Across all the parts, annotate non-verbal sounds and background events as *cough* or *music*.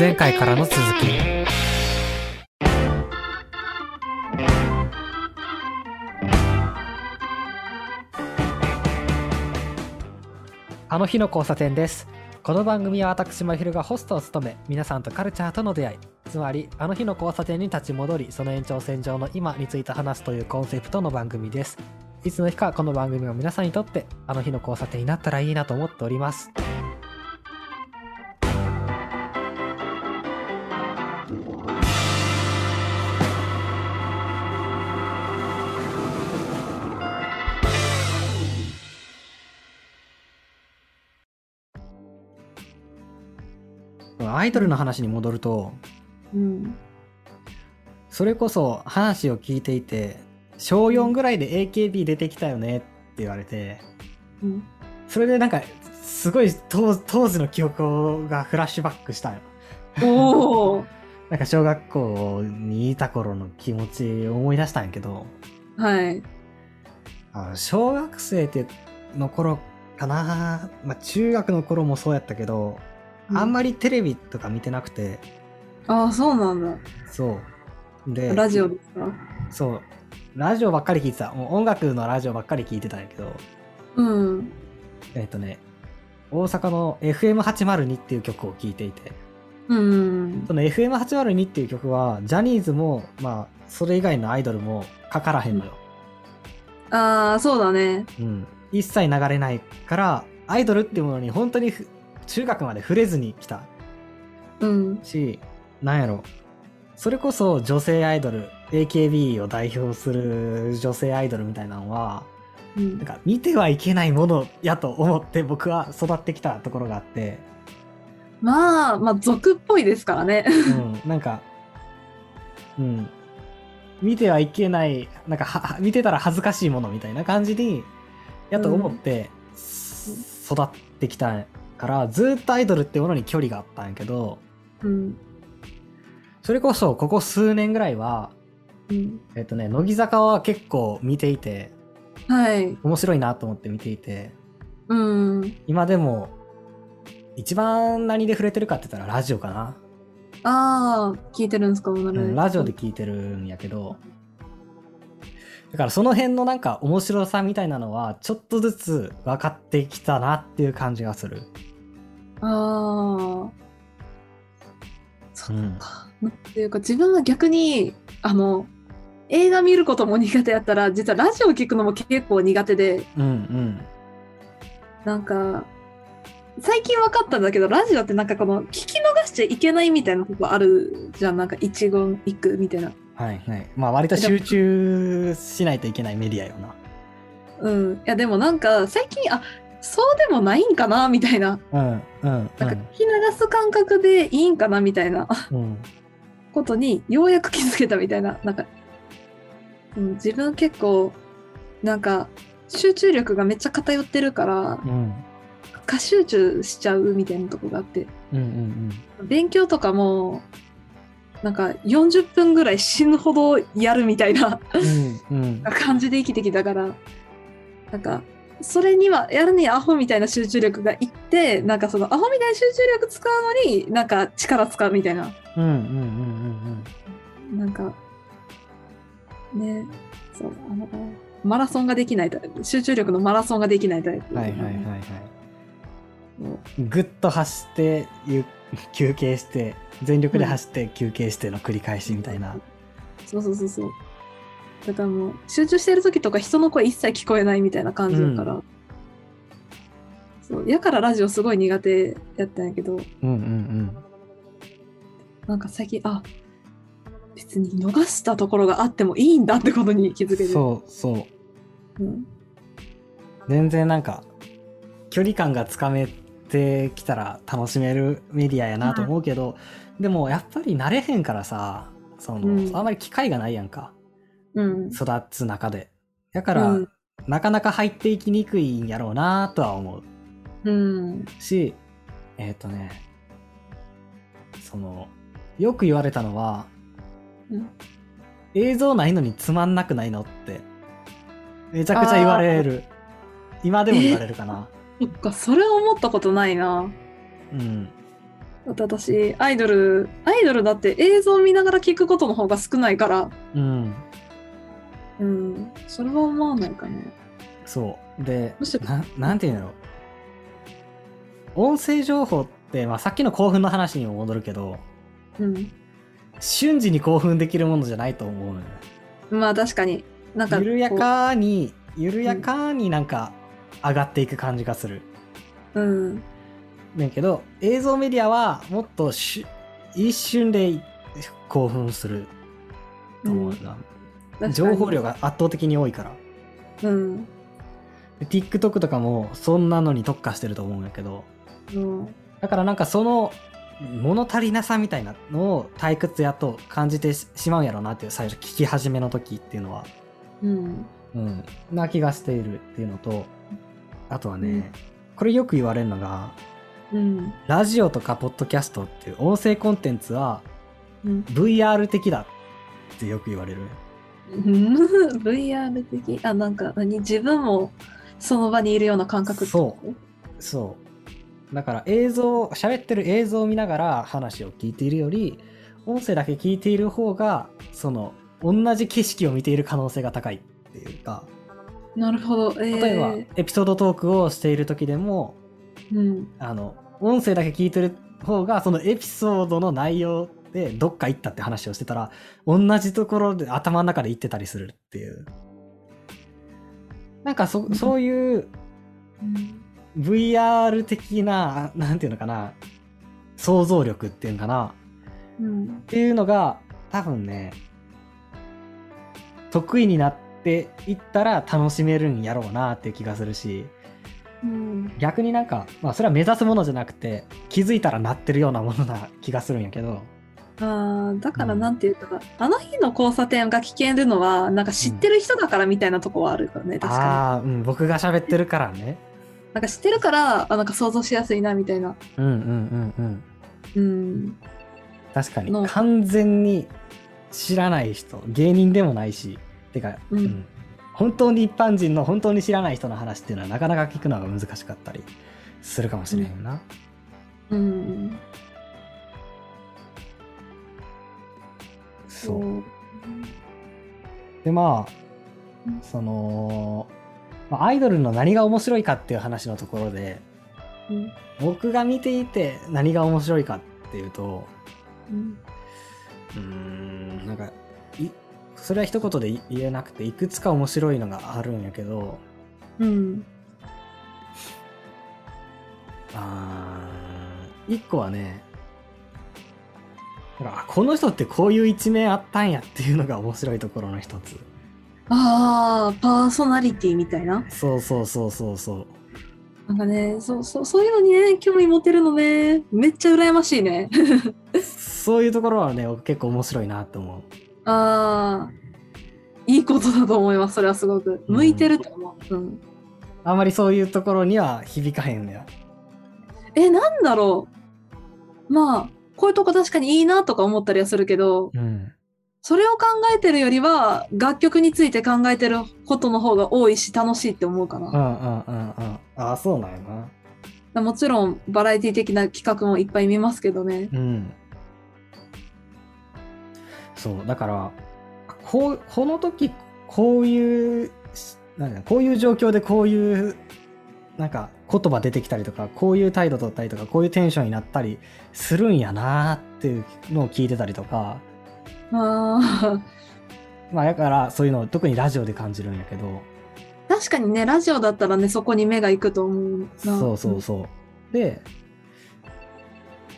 前回からの続き。あの日の交差点です。この番組は私まひるがホストを務め皆さんとカルチャーとの出会い。つまりあの日の交差点に立ち戻りその延長線上の今について話すというコンセプトの番組です。いつの日かこの番組が皆さんにとってあの日の交差点になったらいいなと思っております。アイドルの話に戻るとうん。それこそ話を聞いていて小4ぐらいで AKB 出てきたよねって言われてうん。それでなんかすごい当当時の記憶がフラッシュバックしたよ。*laughs* なんか小学校にいた頃の気持ちを思い出したんやけどはい。あ小学生っての頃かな、まあ、中学の頃もそうやったけど、あんまり。りテレビとか見てなくてああ、そうなんだ。そうでラジオですか？そうラジオばっかり聞いてたもう音楽のラジオばっかり聞いてたんやけどうん。えっ、とね大阪の FM802 っていう曲を聴いていてうん。その FM802 っていう曲はジャニーズもまあそれ以外のアイドルもかからへんのよ、ああ、そうだね。うん、一切流れないからアイドルっていうものに本当にふ中学まで触れずに来たうん。しなんやろそれこそ女性アイドル AKB を代表する女性アイドルみたいなのはうんなん。か見てはいけないものやと思って僕は育ってきたところがあって、まあ、まあ、俗っぽいですからね。うん、なんか、うん、見てはいけないなんかは見てたら恥ずかしいものみたいな感じにやと思って、す育ってきたからずっとアイドルってものに距離があったんやけどうん。それこそここ数年ぐらいはうん。えっとね乃木坂は結構見ていてはい。面白いなと思って見ていてうん。今でも一番何で触れてるかって言ったらラジオかな、ああ、聞いてるんですか、なうん、ラジオで聞いてるんやけどだからその辺のなんか面白さみたいなのはちょっとずつ分かってきたなっていう感じがする、ああ。そうん、っていうか、自分は逆に、あの、映画見ることも苦手やったら、実はラジオ聞くのも結構苦手で、うんうんなんか、最近分かったんだけど、ラジオってなんかこの、聞き逃しちゃいけないみたいなとこあるじゃん。なんか一言一句みたいな。はいはいまあ割と集中しないといけないメディアよなうん。いや、でもなんか、最近、あ、そうでもないんかなみたいな。うんうんなんか、聞き流す感覚でいいんかなみたいな。うん。ことに、ようやく気づけたみたいな。なんか、うん、自分結構、なんか、集中力がめっちゃ偏ってるから、うん過集中しちゃうみたいなとこがあって。うん。うん勉強とかもなんか40分ぐらい死ぬほどやるみたいな。うんうん。感じで生きてきたから。なんかそれにはやるにアホみたいな集中力がいってなんかそのアホみたいな集中力使うのになんか力使うみたいな。うんうんうんうんなんかねそうあのマラソンができないタイプ。集中力のマラソンができないタイプ。はいはいはいはい。ぐっと走ってゆ休憩して全力で走って休憩しての繰り返しみたいな、そうそうそうそう。だからもう、集中してる時とか人の声一切聞こえないみたいな感じだから。そう。やからラジオすごい苦手やったんやけど、うんうんなんか最近、あ、別に逃したところがあってもいいんだってことに気づけて。そうそううん。全然なんか距離感がつかめてきたら楽しめるメディアやなと思うけど、でもやっぱり慣れへんからさその、うんあんまり機会がないやんかうん。育つ中で。だから、うん。なかなか入っていきにくいんやろうなとは思う。うん。しえっ、とねそのよく言われたのは、うん。映像ないのにつまんなくないのってめちゃくちゃ言われる。今でも言われるかな。そっか、それは思ったことないな。うん。だって私、アイドル、アイドルだって映像見ながら聞くことの方が少ないから、うんうん、それは思わないかね。そう。でななんていうの音声情報って、まあ、さっきの興奮の話にも戻るけどうん。瞬時に興奮できるものじゃないと思うまあ確かに。なんか緩やかに緩やかになんか上がっていく感じがする、うん。ねんけど映像メディアはもっとし一瞬で興奮すると思うな、確かに情報量が圧倒的に多いからうん。で TikTok とかもそんなのに特化してると思うんやけどうん。だからなんかその物足りなさみたいなのを退屈やと感じてししまうんやろうなっていう最初聞き始めの時っていうのはうん。うんな気がしているっていうのとあとはね、うんこれよく言われるのがうん。ラジオとかポッドキャストっていう音声コンテンツはうん。VR 的だってよく言われる *laughs* VR 的。あ、なんか何？自分もその場にいるような感覚ってこと？そう。だから映像喋ってる映像を見ながら話を聞いているより音声だけ聞いている方がその同じ景色を見ている可能性が高いっていうか。なるほど。えー、例えばエピソードトークをしている時でもうん。あの音声だけ聞いてる方がそのエピソードの内容でどっか行ったって話をしてたら同じところで頭の中で言ってたりするっていう。なんかそそういううん。VR 的ななんていうのかな想像力っていうのかな。うん。っていうのが多分ね得意になっていったら楽しめるんやろうなっていう気がするし。うん。逆になんか、まあ、それは目指すものじゃなくて気づいたらなってるようなものな気がするんやけどあーだからうんなん。ていうか、あの日の交差点が危険るのはなんか知ってる人だからみたいなとこはあるからね、確かああー、うん、僕が喋ってるからね。になんか知ってるからあなんか想像しやすいなみたいな。うんうんうんうん。うん。確かに。の完全に知らない人芸人でもないし。てか、うん。本当に一般人の本当に知らない人の話っていうのはなかなか聞くのが難しかったりするかもしれへんな、うんそう。でまあうんその、まあ、アイドルの何が面白いかっていう話のところでうん。僕が見ていて何が面白いかっていうとうんなんかいそれは一言で言えなくていくつか面白いのがあるんやけどうん。あー一個はねなんかあこの人ってこういう一面あったんやっていうのが面白いところの一つ。ああパーソナリティみたいな？そうそうそうそうそう。なんかねそうそうそういうのにね興味持てるのね。めっちゃ羨ましいね。そういうところはね僕結構面白いなって思う。ああいいことだと思いますそれはすごく。向いてると思う、うん、あんまりそういうところには響かへんのよえなんだろう。まあこういうとこ確かにいいなとか思ったりはするけどうんそれを考えてるよりは楽曲について考えてることの方が多いし楽しいって思うかな、うんうんうんうん。ああそうなんやな。もちろんバラエティ的な企画もいっぱい見ますけどね。うん。そうだからこうこの時こういうなんだこういう状況でこういうなんか言葉出てきたりとかこういう態度取ったりとかこういうテンションになったりするんやなーっていうのを聞いてたりとかあ *laughs* まあだからそういうのを特にラジオで感じるんやけど。ー確かにねラジオだったらねそこに目が行くと思うな。そうそうそう。で、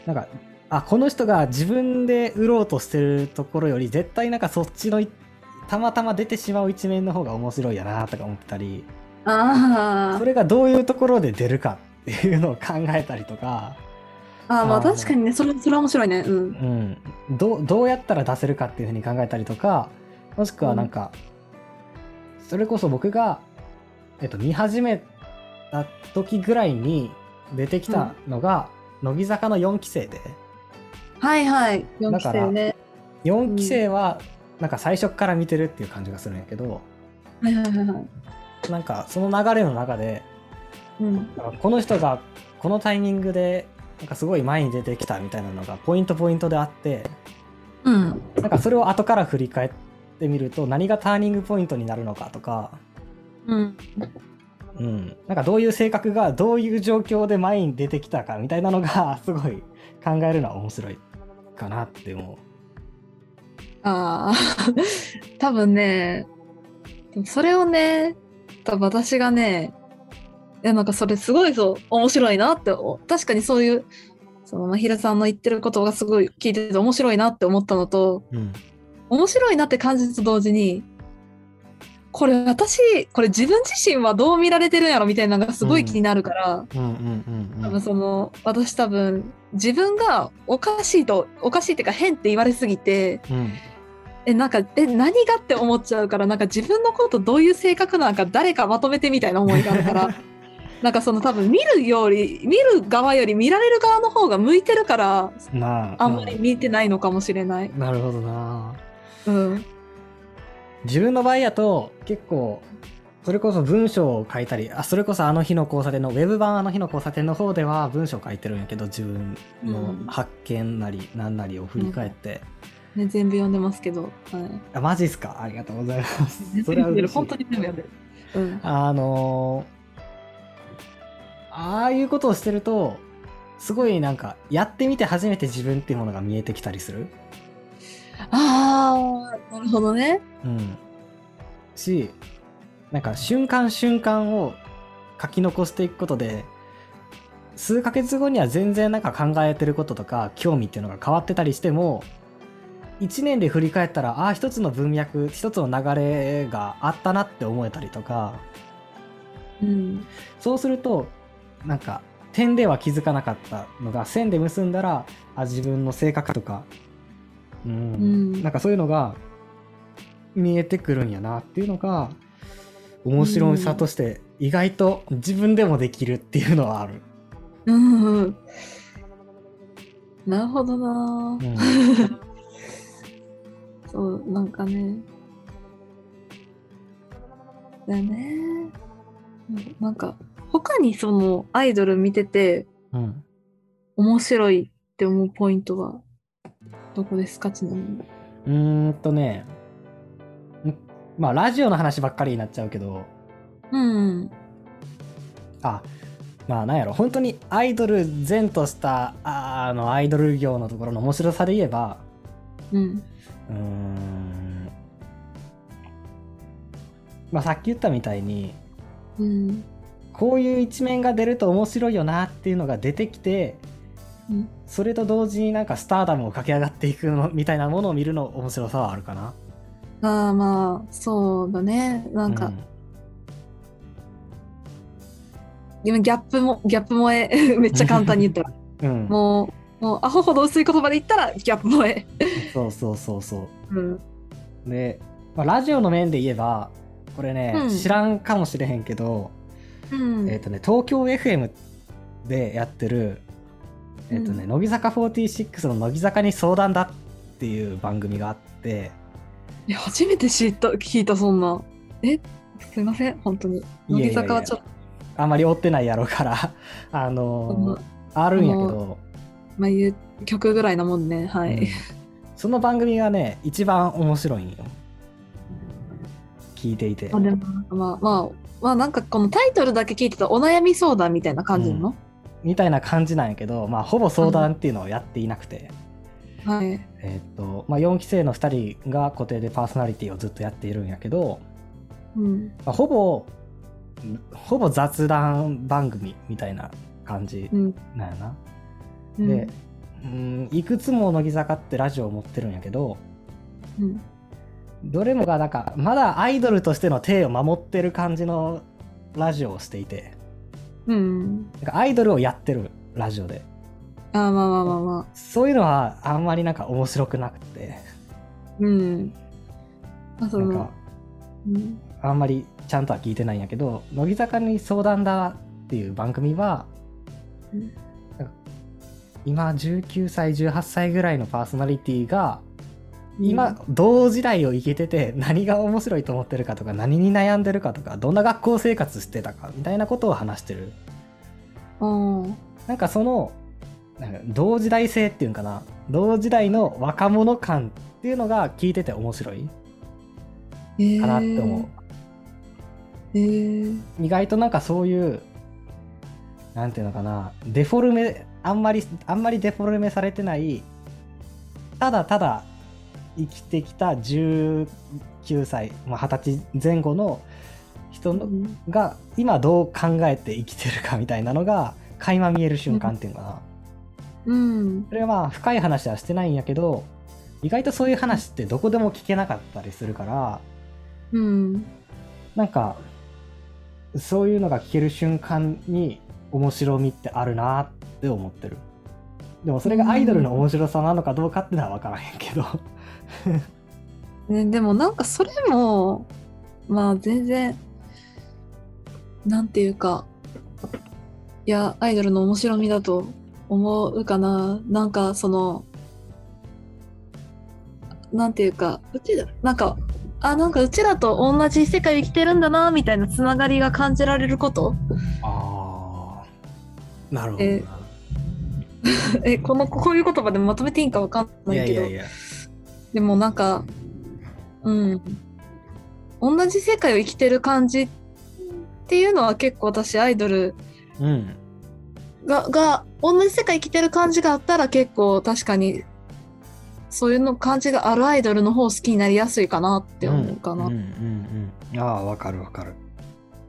なんか、あ、この人が自分で売ろうとしてるところより、絶対なんかそっちのいたまたま出てしまう一面の方が面白いやなとか思ってたり、あそれがどういうところで出るかっていうのを考えたりとか、あまあ確かにね。それそれは面白いね。うん。うん、どうどうやったら出せるかっていうふうに考えたりとか、もしくはなんか、それこそ僕が、えっと、見始めた時ぐらいに出てきたのが、乃木坂の4期生で、はいはい。4期生ね。4期生はなんか最初から見てるっていう感じがするんやけど、はいはいはいはいなんかその流れの中でうんこの人がこのタイミングでなんかすごい前に出てきたみたいなのがポイントポイントであってうん。なんかそれを後から振り返ってみると何がターニングポイントになるのかとか、うん。うん、なんかどういう性格がどういう状況で前に出てきたかみたいなのがすごい考えるのは面白いかなって思ああ、*laughs* 多分ね、それをね、多分私がね、いやなんかそれすごいそう面白いなって、お確かにそういう、そのまひるさんの言ってることがすごい聞いてて面白いなって思ったのと、う。うん面白いなって感じると同時に、これ私、これ自分自身はどう見られてるんやろみたいなのがすごい気になるから、多分その、私多分自分がおかしいと、おかしいっていうか変って言われすぎて、うんえ、なんか、え、何がって思っちゃうから、なんか自分のことどういう性格なんか誰かまとめてみたいな思いがあるから、*laughs* なんかその多分見るより、見る側より見られる側の方が向いてるから、まああんまり見てないのかもしれない。なるほどなうん。自分の場合やと結構それこそ文章を書いたりあそれこそあの日の交差点のウェブ版あの日の交差点の方では文章を書いてるんやけど自分の発見なり何なりを振り返って、ね、全部読んでますけど。はい。あマジっすか？ありがとうございます全そ。れは嬉しい本当に全部読んでる。うん。あのーああいうことをしてるとすごいなんかやってみて初めて自分っていうものが見えてきたりするああ、なるほどね。うんしなんか瞬間瞬間を書き残していくことで数ヶ月後には全然なんか考えてることとか興味っていうのが変わってたりしても1年で振り返ったらああー一つの文脈一つの流れがあったなって思えたりとかうん。そうするとなんか点では気づかなかったのが線で結んだらあ自分の性格とか、うんうんなんかそういうのが見えてくるんやなっていうのが面白さとして意外と自分でもできるっていうのはある。うんうん。なるほどなう。んそう、なんかね。だよね。うんなんか、他にそのアイドル見ててうん面白いって思うポイントはどこですか？ちなみに。うーんとねんまあラジオの話ばっかりになっちゃうけどうん。あまあなんやろ本当にアイドル前としたああのアイドル業のところの面白さで言えばうん。うーんまあさっき言ったみたいにうん。こういう一面が出ると面白いよなっていうのが出てきてうんそれと同時になんかスターダムを駆け上がっていくのみたいなものを見るの面白さはあるかな。ああまあ、そうだね。なんか、今ギャップも、ギャップ萌え、*laughs* めっちゃ簡単に言ったら。うん、うん、もう、もうアホほど薄い言葉で言ったらギャップ萌え。そうそうそうそうん。う。で、まあ、ラジオの面で言えばこれね、うん知らんかもしれへんけど、うん。えっ、とね東京 FM でやってるえっ、とね、う乃木坂46の乃木坂に相談だっていう番組があっていや初めて知った、聞いた、そんな。えすいません、本当に。乃木坂はちょっと、あんまり追ってないやろうから *laughs* あのーあるんやけど、まあ、いう曲ぐらいなもんね。はうんい。その番組がね一番面白いんよ聞いていてまあ、でも、まあ、まあ、まあ、なんかこのタイトルだけ聞いてたお悩み相談みたいな感じの、みたいな感じなんやけど、まあ、ほぼ相談っていうのをやっていなくて、はい。えーっとまあ、4期生の2人が固定でパーソナリティをずっとやっているんやけど、うん。まあ、ほぼほぼ雑談番組みたいな感じうん。なんやな。うんで、うん、いくつも乃木坂ってラジオを持ってるんやけどうん。どれもがなんかまだアイドルとしての体を守ってる感じのラジオをしていてうん。なんかアイドルをやってるラジオでああ、まあまあまあまあ。そういうのはあんまりなんか面白くなくてうん。まあ、そのなんか、うん。あんまりちゃんとは聞いてないんやけど「乃木坂に相談だ」っていう番組はうん今19歳18歳ぐらいのパーソナリティがうん今同時代を生きてて何が面白いと思ってるかとか何に悩んでるかとかどんな学校生活してたかみたいなことを話してる。うん。なんかそのなんか同時代性っていうんかな。同時代の若者感っていうのが聞いてて面白いかなって思う、えー、意外となんかそういうなんていうのかな。デフォルメあんまりあんまりデフォルメされてないただただ生きてきた19歳、まあ、20歳前後の人のが今どう考えて生きてるかみたいなのが垣間見える瞬間っていうのかな、うん。それはまあ深い話はしてないんやけど意外とそういう話ってどこでも聞けなかったりするからうん。なんかそういうのが聞ける瞬間に面白みってあるなって思ってる。でもそれがアイドルの面白さなのかどうかってのは分からへんけど。*laughs* ね、でもなんかそれもまあ全然なんていうかいやアイドルの面白みだと思うかな。なんかそのなんていうかうちらなんかあなんかうちらと同じ世界を生きてるんだなみたいなつながりが感じられること。ああなるほどな、え *laughs* えこのこういう言葉でまとめていいんかわかんないけどいやいやいやでもなんか、うん。同じ世界を生きてる感じっていうのは結構私アイドルうんが、が、同じ世界生きてる感じがあったら結構確かに、そういうの感じがあるアイドルの方好きになりやすいかなって思うかな。うんうんうんうんああ分かる分かる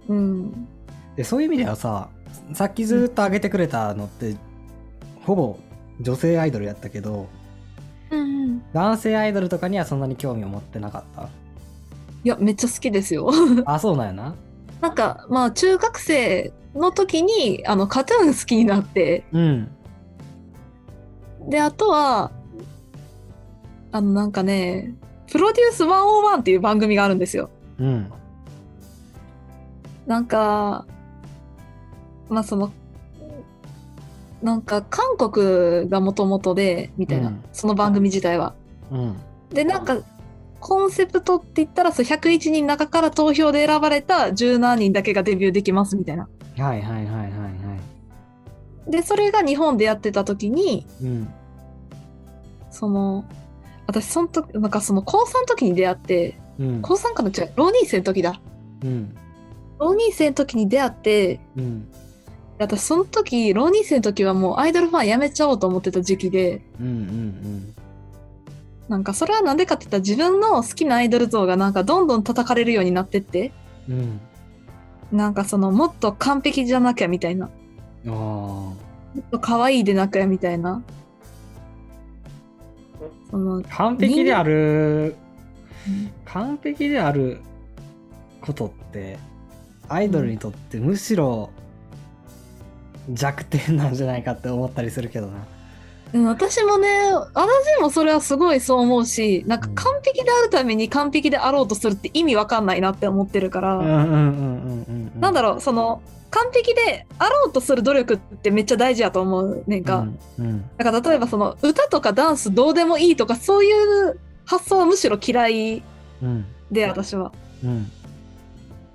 うん。でそういう意味ではささっきずっと上げてくれたのって、ほぼ女性アイドルやったけどうんうん。男性アイドルとかにはそんなに興味を持ってなかっいや、めっちゃ好きですよ。た *laughs* あそうなんやななんか、まあ中学生の時に、あの、カトゥーン好きになって、うんで、あとは、あの、なんかね、プロデュース101っていう番組があるんですよ。うんなんか、まあその、なんか韓国がもともとで、みたいな、うん。その番組自体は。うん。で、なんか、コンセプトって言ったら、そう101人の中から投票で選ばれた十何人だけがデビューできますみたいな。はいはいはいはいはい。で、それが日本でやってた時に、うん。その、私、その時、なんかその高3の時に出会って、うん。高3かの違う、浪人生の時だ。うん。浪人生の時に出会って、うん私その時、浪人生の時はもうアイドルファンやめちゃおうと思ってた時期で、うんうんなんかそれはなんでかって言ったら自分の好きなアイドル像がなんかどんどん叩かれるようになってって、うん。うんなんかそのもっと完璧じゃなきゃみたいな、あもっと可愛いでなきゃみたいな。その、あ完璧である完璧であることってアイドルにとってむしろ弱点なんじゃないかって思ったりするけどな。うん私もね、私もそれはすごいそう思うし、なんか完璧であるために完璧であろうとするって意味わかんないなって思ってるから、なんだろう、その、完璧であろうとする努力ってめっちゃ大事やと思うねんか。うんうん。だから例えばその歌とかダンスどうでもいいとかそういう発想はむしろ嫌いうん。で私は。うん。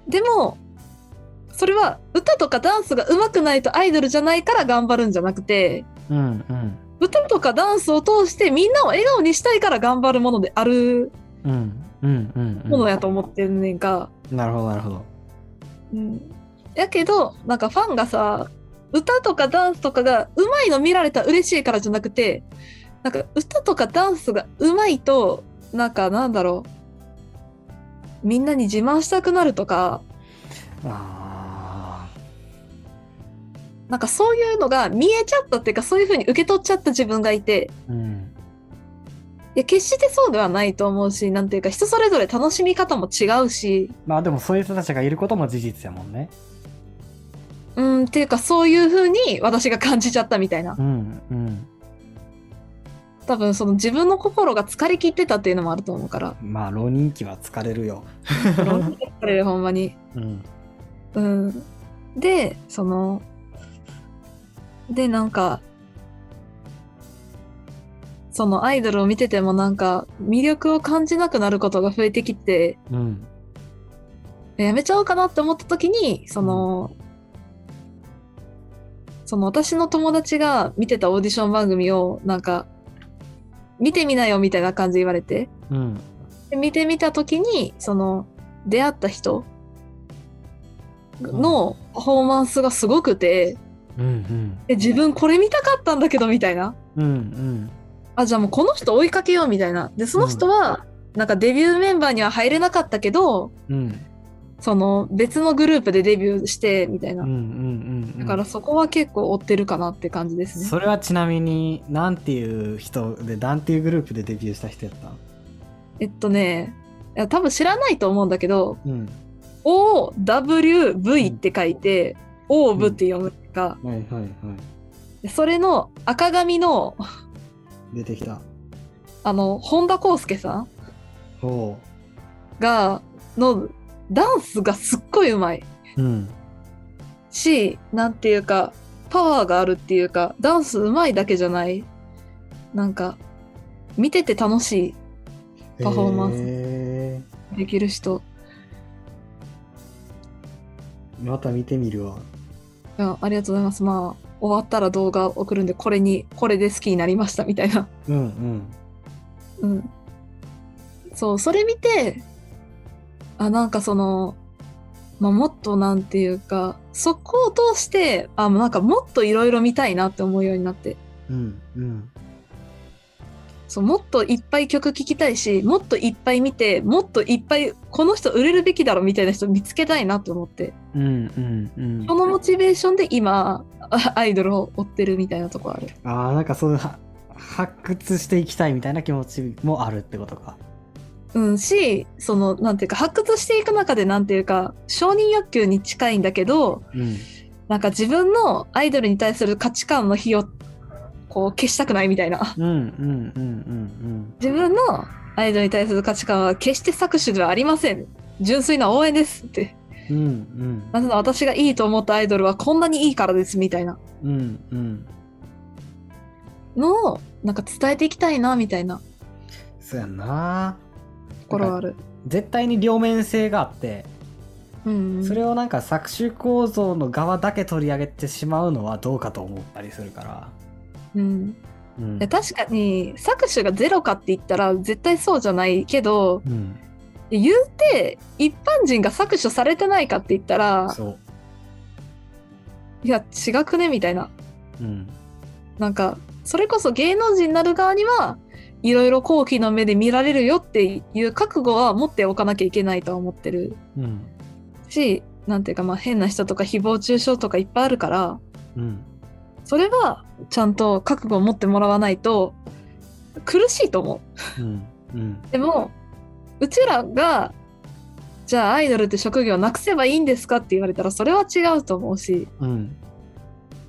でもそれは歌とかダンスが上手くないとアイドルじゃないから頑張るんじゃなくてうんうん。歌とかダンスを通してみんなを笑顔にしたいから頑張るものであるうんうんうんうんものやと思ってんねんか。なるほどなるほど。うん、やけどなんかファンがさ歌とかダンスとかが上手いの見られたら嬉しいからじゃなくてなんか歌とかダンスが上手いとなんかなんだろう。みんなに自慢したくなるとか。あなんかそういうのが見えちゃったっていうかそういう風に受け取っちゃった自分がいて。ーうんいや決してそうではないと思うしなんていうか人それぞれ楽しみ方も違うし。まあでもそういう人たちがいることも事実やもんね。うんっていうかそういう風に私が感じちゃったみたいな。うんうん。多分その自分の心が疲れ切ってたっていうのもあると思うから。まあ浪人期は疲れるよ。疲れるほんまに。うん。うん。で、その、で、なんか、そのアイドルを見ててもなんか魅力を感じなくなることが増えてきて、うん。やめちゃおうかなって思った時に、その、その私の友達が見てたオーディション番組をなんか見てみなよみたいな感じで言われてうん。で見てみた時にその出会った人のパフォーマンスがすごくて、うんうん。え自分これ見たかったんだけどみたいな。うんうん。あじゃあもうこの人追いかけようみたいな。でその人はなんかデビューメンバーには入れなかったけどうん。その別のグループでデビューしてみたいな。うんうんうんだからそこは結構追ってるかなって感じですね。それはちなみになんていう人でなんていうグループでデビューした人やったえっとね、いや多分知らないと思うんだけど、うん。OWV って書いて、オーブって読むか、はいはいはい。でそれの赤髪の、出てきた。あの、本田康介さんほが、のダンスがすっごいうまい。うん。し、なんていうか、パワーがあるっていうか、ダンスうまいだけじゃない。なんか、見てて楽しパフォーマンスできる人。ーまた見てみるわいやありがとうございます。まあ、終わったら動画送るんで、これに、これで好きになりましたみたいな。うんうんうん。そう、それ見て、あ、なんかその、まあ、もっとなんていうか、そこを通して、あ、なんかもっといろいろ見たいなって思うようになって。うんうんそう、もっといっぱい曲聴きたいし、もっといっぱい見て、もっといっぱい、この人売れるべきだろみたいな人見つけたいなと思って。うんうんうんそのモチベーションで今、あ *laughs* アイドルを追ってるみたいなとこある。ああなんかそういうは発掘していきたいみたいな気持ちもあるってことかうん、し、その、なんていうか、発掘していく中で、なんていうか、承認欲求に近いんだけど、うんなんか自分のアイドルに対する価値観の火を、こう、消したくないみたいな。うんうんうんうん自分のアイドルに対する価値観は決して搾取ではありません。純粋な応援ですって。うんうんなぜなら私がいいと思ったアイドルはこんなにいいからですみたいなうんうんのを、なんか伝えていきたいな、みたいなそうやんなところはある。絶対に両面性があってうん。それをなんか搾取構造の側だけ取り上げてしまうのはどうかと思ったりするから、うん。確かに搾取がゼロかって言ったら絶対そうじゃないけどうん、言うて一般人が搾取されてないかって言ったらいや違くねみたいな。うん。なんかそれこそ芸能人になる側にはいろいろ好奇の目で見られるよっていう覚悟は持っておかなきゃいけないとは思ってる。うん。しなんていうかまあ変な人とか誹謗中傷とかいっぱいあるから。うんそれはちゃんと覚悟を持ってもらわないと苦しいと思う。うんうん。でもうちらがじゃあアイドルって職業をなくせばいいんですかって言われたらそれは違うと思うし。うん。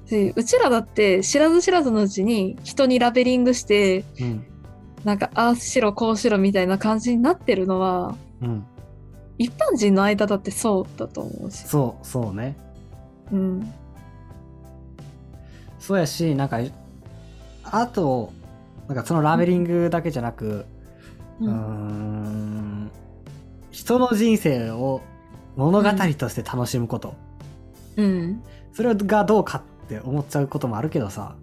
しうちらだって知らず知らずのうちに人にラベリングしてうん。なんかああしろこうしろみたいな感じになってるのはうん。一般人の間だってそうだと思うし。そうそうね。うんそうやしなんかあとなんかそのラベリングだけじゃなくううーん人の人生を物語として楽しむこと、うん。それがどうかって思っちゃうこともあるけどさ。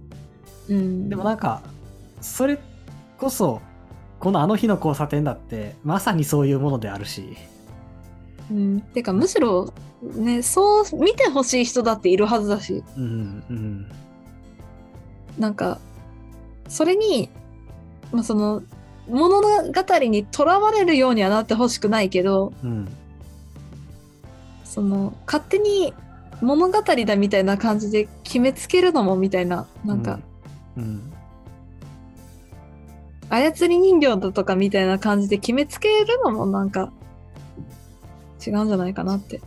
うん、でもなんかそれこそこのあの日の交差点だってまさにそういうものであるし。うん、てかむしろねそう見てほしい人だっているはずだし。うんうんなんかそれに、まあ、その物語にとらわれるようにはなってほしくないけどうん。その勝手に物語だみたいな感じで決めつけるのもみたいななんか、うん。操り人形だとかみたいな感じで決めつけるのもなんか違うんじゃないかなって。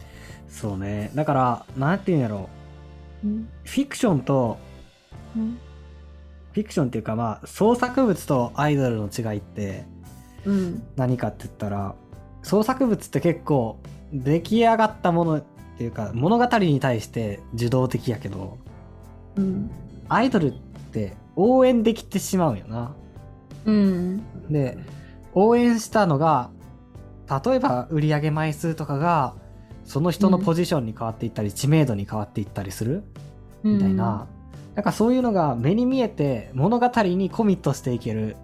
そうね。だからなんていうんやろうん。フィクションとうんフィクションっていうかまあ創作物とアイドルの違いってうん。何かって言ったら創作物って結構出来上がったものっていうか物語に対して受動的やけどうん。アイドルって応援できてしまうんよな。うん。で応援したのが例えば売上枚数とかがその人のポジションに変わっていったり、知名度に変わっていったりするうんみたいな、なんかそういうのが目に見えて物語にコミットしていける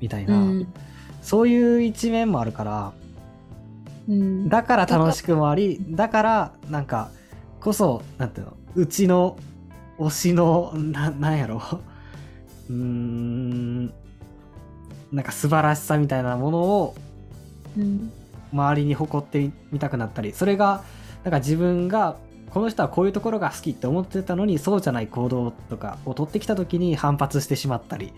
みたいな、うん。そういう一面もあるからうん。だから楽しくもありだからなんかこそなんていうのうちの推しのななんやろ。うーんなんか素晴らしさみたいなものをうん。周りに誇ってみたくなったりそれがなんか自分がこの人はこういうところが好きって思ってたのにそうじゃない行動とかを取ってきた時に反発してしまったり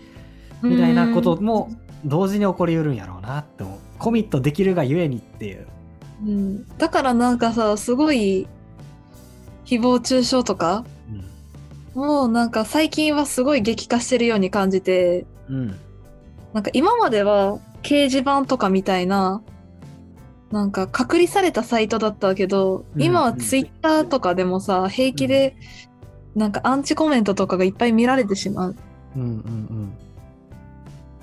みたいなことも同時に起こりうるんやろうなって思う。コミットできるがゆえにっていう。うん。だからなんかさすごい誹謗中傷とかもうなんか最近はすごい激化してるように感じてうん。なんか今までは掲示板とかみたいななんか隔離されたサイトだったけど、うん今はツイッターとかでもさ平気でなんかアンチコメントとかがいっぱい見られてしまう。うんうん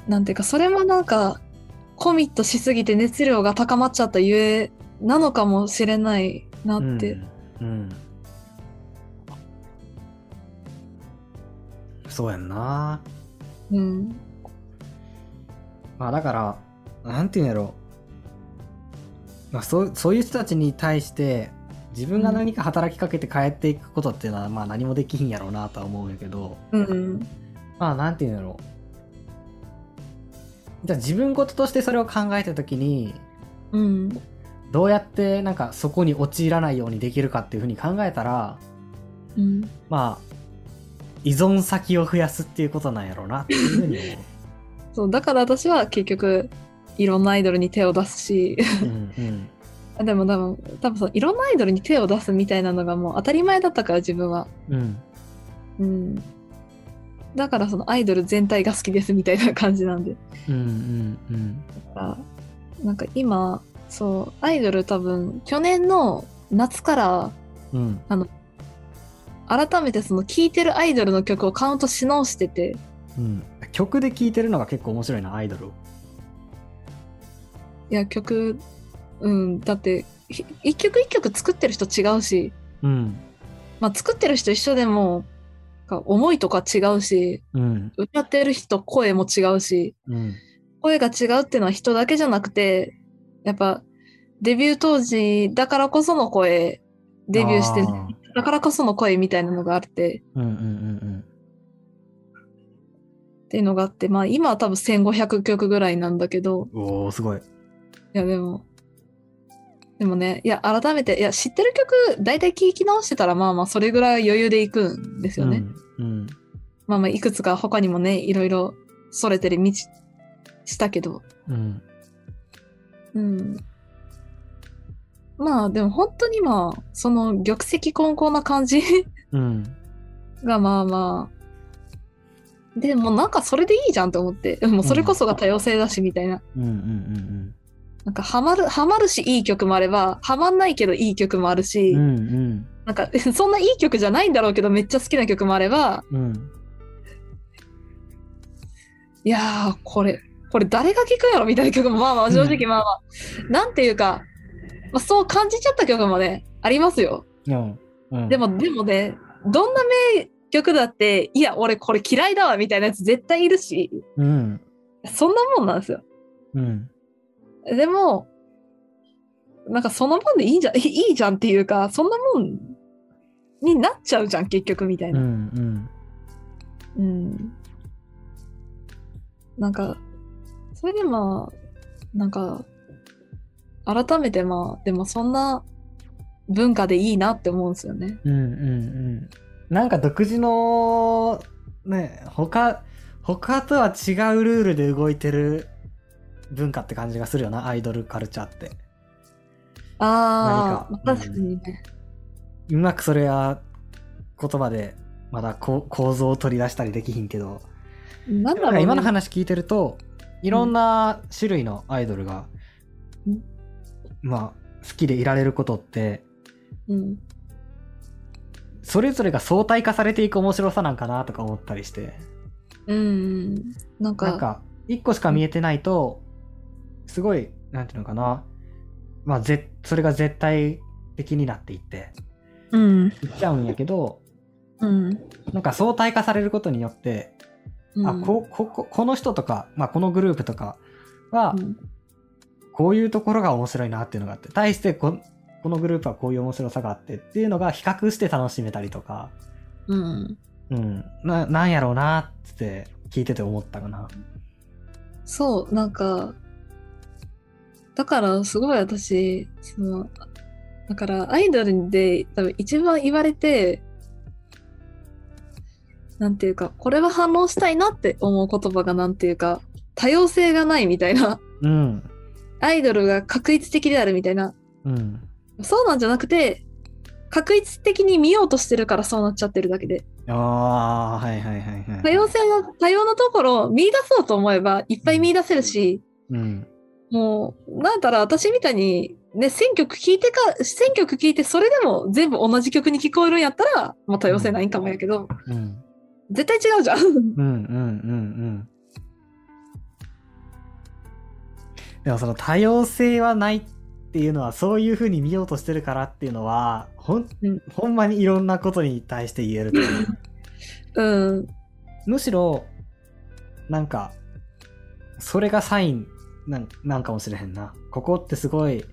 なんていうかそれもなんかコミットしすぎて熱量が高まっちゃったゆえなのかもしれないなうんって、うん、うん。そうやんな。うん。まあだからなんていうんやろまあそうそういう人たちに対して自分が何か働きかけて変えていくことっていうのは、まあ何もできひんやろうなとは思うんやけどうん。まあなんていうんやろじゃあ自分事としてそれを考えた時にうん。どうやってなんかそこに陥らないようにできるかっていうふうに考えたらうん。まあ依存先を増やすっていうことなんやろうなっていうふうに思 *laughs* そうだから私は結局いろんなアイドルに手を出すしう。うんうん *laughs* でも多分多分そういろんなアイドルに手を出すみたいなのがもう当たり前だったから自分は。うんうん。だからそのアイドル全体が好きですみたいな感じなんで。うんうんうんだからなんか今そうアイドル多分去年の夏からうん改めてその聴いてるアイドルの曲をカウントし直しててうん曲で聴いてるのが結構面白いなアイドルをいや曲うんだってひ一曲一曲作ってる人違うし。うん。まあ作ってる人一緒でもか思いとか違うし。うん。歌ってる人声も違うし。うん。声が違うっていうのは人だけじゃなくてやっぱデビュー当時だからこその声デビューしてだからこその声みたいなのがあって。うんうんうんっていうのがあってまあ今は多分1500曲ぐらいなんだけど。うんおおすごいいやでも。でもねいや改めていや知ってる曲大体聴き直してたらまあまあそれぐらい余裕でいくんですよね、うんうん。まあまあいくつか他にもねいろいろそれてる道したけど。うん。うん。まあでも本当にまあその玉石混交な感じうん。*laughs* がまあまあ。でもなんかそれでいいじゃんと思って。もうそれこそが多様性だしみたいな、うんうんうんなんかハマるハマるしいい曲もあればハマんないけどいい曲もあるし、うんうん。なんか *laughs* そんないい曲じゃないんだろうけどめっちゃ好きな曲もあればうん。いやーこれこれ誰が聴くんやろみたいな曲もまあまあ正直まあまあ、なんていうか、まあ、そう感じちゃった曲もねありますよ。うん。うん。でもでもねどんな名曲だっていや俺これ嫌いだわみたいなやつ絶対いるし。うん。そんなもんなんですよ。うんでもなんかそのもんでいいんじゃ *laughs* いいじゃんっていうかそんなもんになっちゃうじゃん結局みたいうんうな、んうん。なんか、それでまあ、なんか、改めてまあ、でもそんな文化でいいなって思うんですよね。うんうんうんなんか独自のね他他とは違うルールで動いてる文化って感じがするよなアイドルカルチャーって。ああ、確かにね。うまくそれは言葉でまだ構造を取り出したりできひんけど。なんだろう、ね、今の話聞いてるといろんな種類のアイドルが、うん。まあ好きでいられることってうん。それぞれが相対化されていく面白さなんかなとか思ったりして。うん。なんか、なんか一個しか見えてないとすごいなんていうのかなまあぜそれが絶対的になっていってうん。いっちゃうんやけどうん。なんか相対化されることによって、うんあここここの人とか、まあ、このグループとかはうんこういうところが面白いなっていうのがあって対してここのグループはこういう面白さがあってっていうのが比較して楽しめたりとか、うん。うん、ななんやろうなって聞いてて思ったかな。そう、なんか、だからすごい私、その、だからアイドルで多分一番言われて、なんていうか、これは反応したいなって思う言葉がなんていうか、多様性がないみたいな、うん。アイドルが確一的であるみたいな、うん。そうなんじゃなくて、確一的に見ようとしてるからそうなっちゃってるだけで。ああ、はいはいはいはい。多様性の、多様なところを見出そうと思えばいっぱい見出せるし、うん。もう、なんだら私みたいに、ね、1000曲聴いてか、1000曲聴いてそれでも全部同じ曲に聞こえるんやったら、まあ多様性ないんかもやけど、うん。絶対違うじゃん。うんうんうんうん。でもその多様性はないっていうのはそういう風に見ようとしてるからっていうのはほん,、うんほんまにいろんなことに対して言えると思ううん。むしろなんかそれがサインなんなんかもしれへんなここってすごい、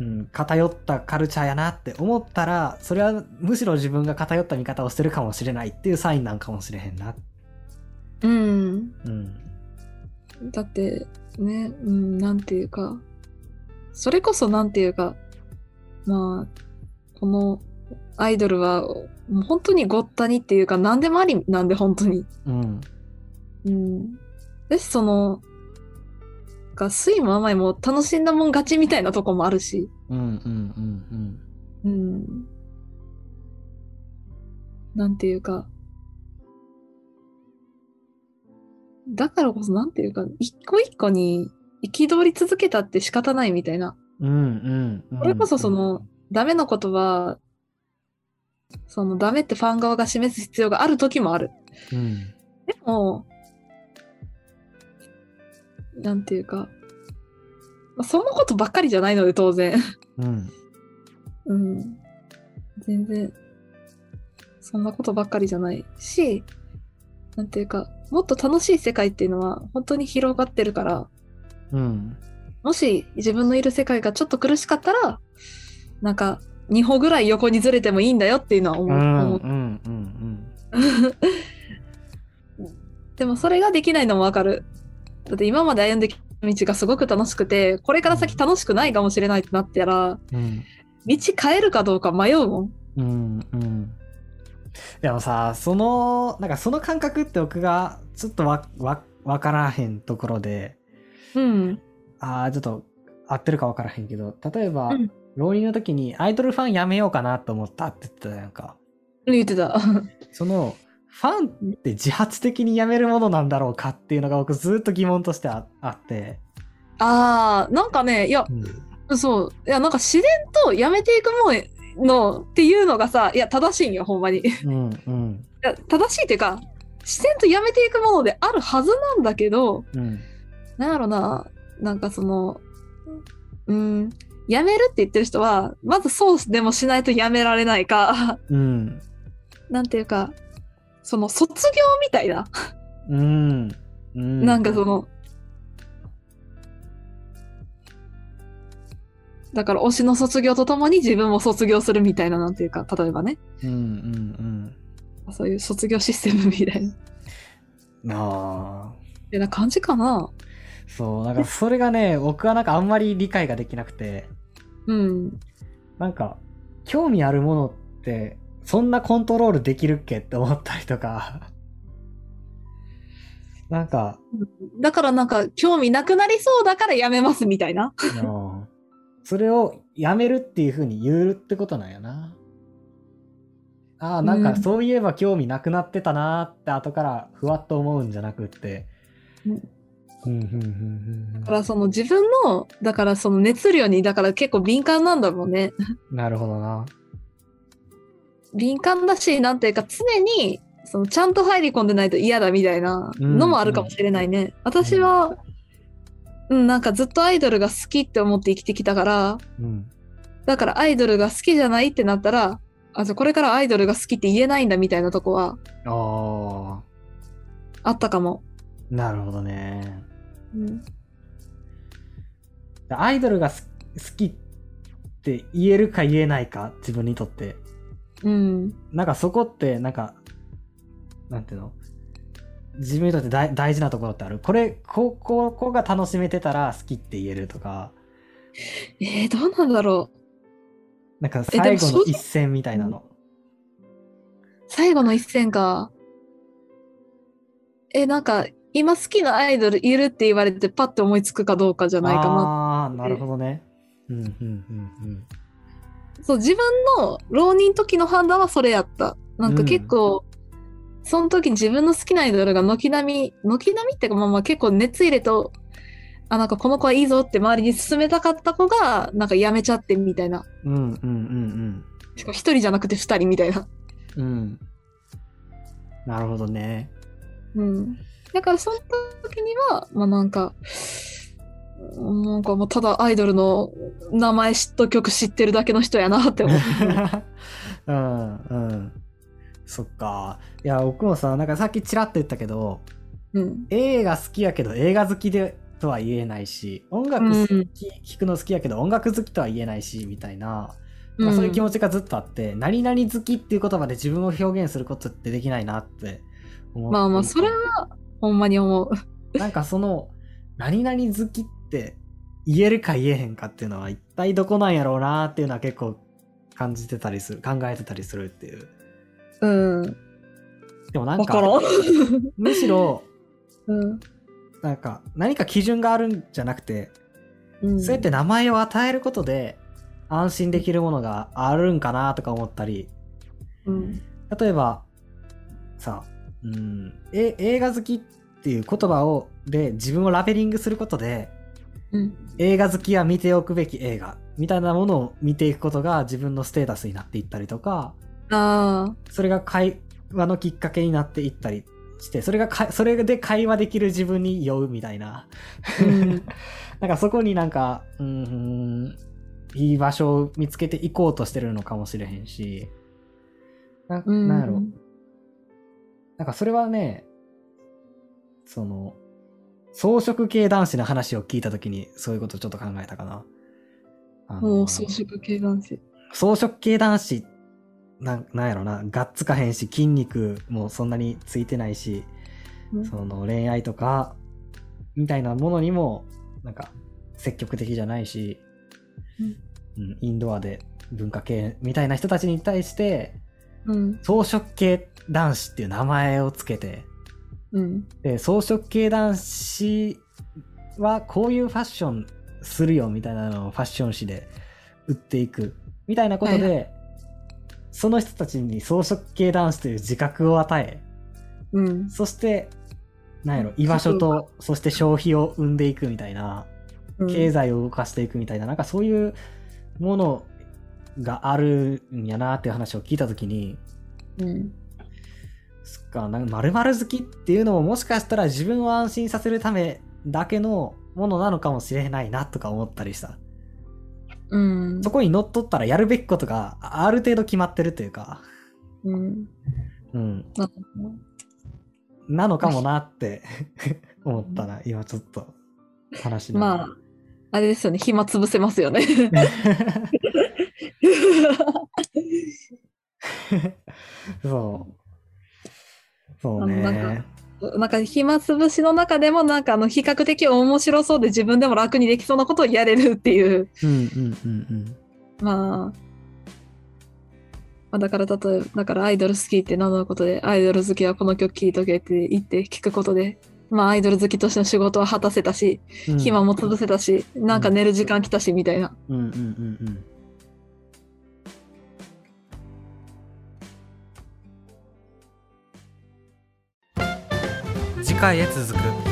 うん、偏ったカルチャーやなって思ったらそれはむしろ自分が偏った見方をしてるかもしれないっていうサインなんかもしれへんなうん。うんだって、ね、うん、なんていうか、それこそなんていうか、まあ、このアイドルは、もう本当にごったにっていうか、何でもありなんで、本当に。うんうん。だし、その、が酸いも甘いも楽しんだもん勝ちみたいなとこもあるし。うんうんうんうん。なんていうか。だからこそなんていうか、一個一個に憤り続けたって仕方ないみたいな。うんうんうんそれこそその、ダメなことは、そのダメってファン側が示す必要がある時もある。うんでも、なんていうか、まあ、そんなことばっかりじゃないので当然。うんうん。全然、そんなことばっかりじゃないし、なんていうか、もっと楽しい世界っていうのは本当に広がってるから、うんもし自分のいる世界がちょっと苦しかったら、なんか、2歩ぐらい横にずれてもいいんだよっていうのは思う。うん思ううんうん *laughs* でもそれができないのもわかる。だって今まで歩んできた道がすごく楽しくて、これから先楽しくないかもしれないってなったら、うん道変えるかどうか迷うもん。うん。うん。でもさそのなん。かその感覚って僕がちょっとわわ分からへん。ところでうん。ああちょっと合ってるか分からへん。けど例えば、うん。浪人の時にアイドルファンやめようかなと思ったって言ってたやん。か言ってた。そのファンって自発的にやめるものなんだろうかっていうのが僕ずっと疑問としてああって、あー、なんかね、いや、うん。そう。いや、なんか自然とやめていくもんのっていうのがさ、いや、正しいんよ、ほんまに。いうんうん。や、正しいっていうか、自然とやめていくものであるはずなんだけど、うん。なんやろな、なんかその、うん、やめるって言ってる人は、まずそうでもしないとやめられないか、うん。なんていうか、その卒業みたいな、うん。うん。なんかその、だから推しの卒業とともに自分も卒業するみたいな、なんていうか、例えばね、うんうんそういう卒業システムみたいな。うんああってな感じかな。そう、なんかそれがね、僕はなんかあんまり理解ができなくて、うん。なんか、興味あるものって、そんなコントロールできるっけって思ったりとか、*laughs* なんか、だからなんか興味なくなりそうだからやめますみたいな。それをやめるっていう風に言うってことなんやな。ああ、なんかうんそういえば興味なくなってたなーって後からふわっと思うんじゃなくって。うんうん、うん、うん、うんだからその自分の、だからその熱量に、だから結構敏感なんだろうね。うん。なるほどな。敏感だし、なんていうか常に、そのちゃんと入り込んでないと嫌だみたいなのもあるかもしれないね。私は、うん、なんかずっとアイドルが好きって思って生きてきたから、うん。だからアイドルが好きじゃないってなったら、あ、じゃあこれからアイドルが好きって言えないんだみたいなとこはああったかも。あ、なるほどね。うん。アイドルがす好きって言えるか言えないか、自分にとって。うん。なんかそこって、なんか、なんていうの？自分にとって大大事なところってある？これ、こここが楽しめてたら好きって言えるとか、えー、どうなんだろう。なんか最後の一戦みたいなの。最後の一戦か。え、なんか、今好きなアイドルいるって言われてパッて思いつくかどうかじゃないかな。ああー、なるほどね。うんうんうんそう、自分の浪人時の判断はそれやった。なんか結構、その時に自分の好きなアイドルが軒並み、軒並みっていうかまあまあ結構熱入れと、あ、なんかこの子はいいぞって周りに勧めたかった子が、なんか辞めちゃってみたいな。うん。うんうんうんしかも一人じゃなくて二人みたいな。うん。うん。なるほどね。うん。だからその時には、まあなんか、うんなんかもうただアイドルの名前知っと曲知ってるだけの人やなって思う。*laughs* うんうん。そっか。いや、僕もさ、なんかさっきちらっと言ったけど、うん。映画好きやけど映画好きでとは言えないし、音楽好き、聴くの好きやけど音楽好きとは言えないし、みたいな、なんかそういう気持ちがずっとあって、何々好きっていう言葉で自分を表現することってできないなって思。まあまあ、それは、ほんまに思う。なんかその、何々好きって言えるか言えへんかっていうのは一体どこなんやろうなっていうのは結構感じてたりする、考えてたりするっていう。うん。でもなんか。*laughs* むしろ、うん。なんか何か基準があるんじゃなくて、うんそうやって名前を与えることで安心できるものがあるんかなとか思ったり、うん。例えば、さ、うん、え映画好きっていう言葉を、で自分をラベリングすることで、うん。映画好きは見ておくべき映画みたいなものを見ていくことが自分のステータスになっていったりとか、あそれが会話のきっかけになっていったりして、それがか、それで会話できる自分に酔うみたいな。あ。うん。*laughs* なんかそこになんか、うーん、いい場所を見つけていこうとしてるのかもしれへんし、なうん。なんやろ。なんかそれはね、その、装飾系男子の話を聞いたときにそういうことをちょっと考えたかな。あのもう装飾系男子。装飾系男子なんなんやろながっつかへんし筋肉もそんなについてないし、うんその恋愛とかみたいなものにもなんか積極的じゃないし、うんインドアで文化系みたいな人たちに対してうん。装飾系男子っていう名前をつけてうん。で装飾系男子はこういうファッションするよみたいなのをファッション誌で売っていくみたいなことで、はいその人たちに装飾系男子という自覚を与えうん。そしてなんやろ居場所とそして消費を生んでいくみたいな経済を動かしていくみたいななんかそういうものがあるんやなっていう話を聞いた時にうん。そっか、なんか〇〇好きっていうのももしかしたら自分を安心させるためだけのものなのかもしれないなとか思ったりした。うん。そこに乗っ取ったらやるべきことがある程度決まってるというか、うん。うん、なのかもなって思ったな、今ちょっと話の。まあ、あれですよね。暇つぶせますよね。*laughs* そう。そうね。なんか暇つぶしの中でもなんかあの比較的面白そうで自分でも楽にできそうなことをやれるっていう。まあ、まあ、だから例えば、だからアイドル好きって名乗ることで、アイドル好きはこの曲聴いとけって言って聞くことで、まあアイドル好きとしての仕事は果たせたし、うん暇も潰せたし、なんか寝る時間来たしみたいな。うんうんうんうん。回へ続く。